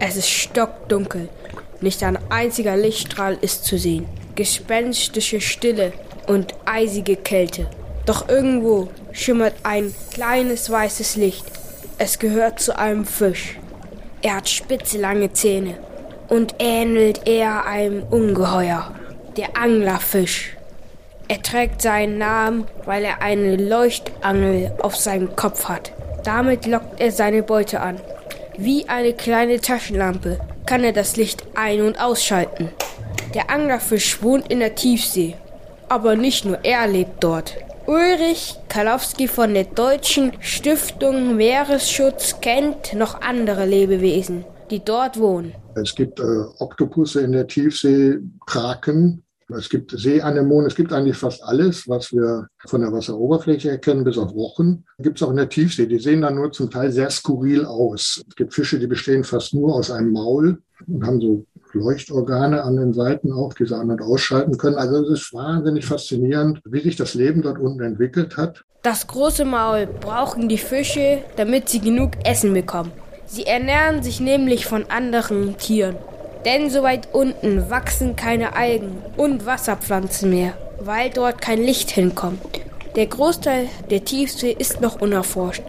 Es ist stockdunkel. Nicht ein einziger Lichtstrahl ist zu sehen. Gespenstische Stille und eisige Kälte. Doch irgendwo schimmert ein kleines weißes Licht. Es gehört zu einem Fisch. Er hat spitze lange Zähne und ähnelt eher einem Ungeheuer, der Anglerfisch. Er trägt seinen Namen, weil er eine Leuchtangel auf seinem Kopf hat. Damit lockt er seine Beute an. Wie eine kleine Taschenlampe kann er das Licht ein- und ausschalten. Der Anglerfisch wohnt in der Tiefsee. Aber nicht nur er lebt dort. Ulrich Kalowski von der Deutschen Stiftung Meeresschutz kennt noch andere Lebewesen, die dort wohnen. Es gibt äh, Oktopusse in der Tiefsee, Kraken, es gibt Seeanemonen, es gibt eigentlich fast alles, was wir von der Wasseroberfläche erkennen, bis auf Rochen. Gibt es auch in der Tiefsee. Die sehen dann nur zum Teil sehr skurril aus. Es gibt Fische, die bestehen fast nur aus einem Maul und haben so Leuchtorgane an den Seiten auch, die sie an- und ausschalten können. Also es ist wahnsinnig faszinierend, wie sich das Leben dort unten entwickelt hat. Das große Maul brauchen die Fische, damit sie genug Essen bekommen. Sie ernähren sich nämlich von anderen Tieren. Denn so weit unten wachsen keine Algen und Wasserpflanzen mehr, weil dort kein Licht hinkommt. Der Großteil der Tiefsee ist noch unerforscht.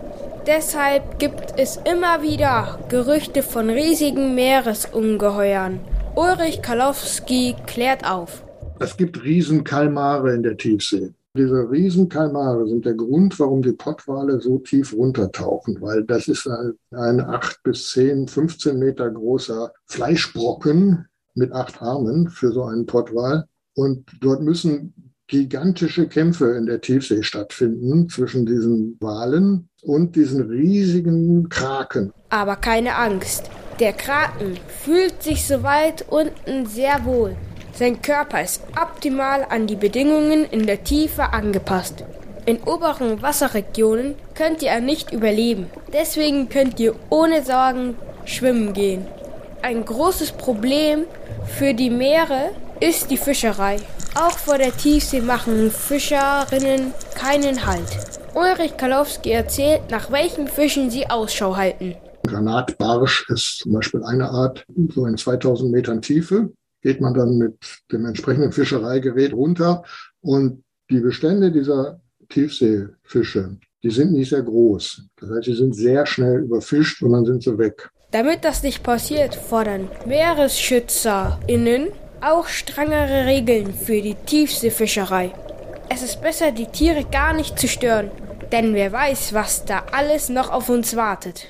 Deshalb gibt es immer wieder Gerüchte von riesigen Meeresungeheuern. Ulrich Kalowski klärt auf. Es gibt Riesenkalmare in der Tiefsee. Diese Riesenkalmare sind der Grund, warum die Pottwale so tief runtertauchen, weil das ist ein, ein 8 bis 10, 15 Meter großer Fleischbrocken mit acht Armen für so einen Pottwal. Und dort müssen gigantische Kämpfe in der Tiefsee stattfinden zwischen diesen Walen und diesen riesigen Kraken. Aber keine Angst. Der Kraken fühlt sich so weit unten sehr wohl. Sein Körper ist optimal an die Bedingungen in der Tiefe angepasst. In oberen Wasserregionen könnt ihr nicht überleben. Deswegen könnt ihr ohne Sorgen schwimmen gehen. Ein großes Problem für die Meere ist die Fischerei. Auch vor der Tiefsee machen Fischerinnen keinen Halt. Ulrich Kalowski erzählt, nach welchen Fischen sie Ausschau halten. Granatbarsch ist zum Beispiel eine Art, so in 2000 Metern Tiefe geht man dann mit dem entsprechenden Fischereigerät runter und die Bestände dieser Tiefseefische, die sind nicht sehr groß. Das heißt, sie sind sehr schnell überfischt und dann sind sie weg. Damit das nicht passiert, fordern MeeresschützerInnen auch strengere Regeln für die Tiefseefischerei. Es ist besser, die Tiere gar nicht zu stören, denn wer weiß, was da alles noch auf uns wartet.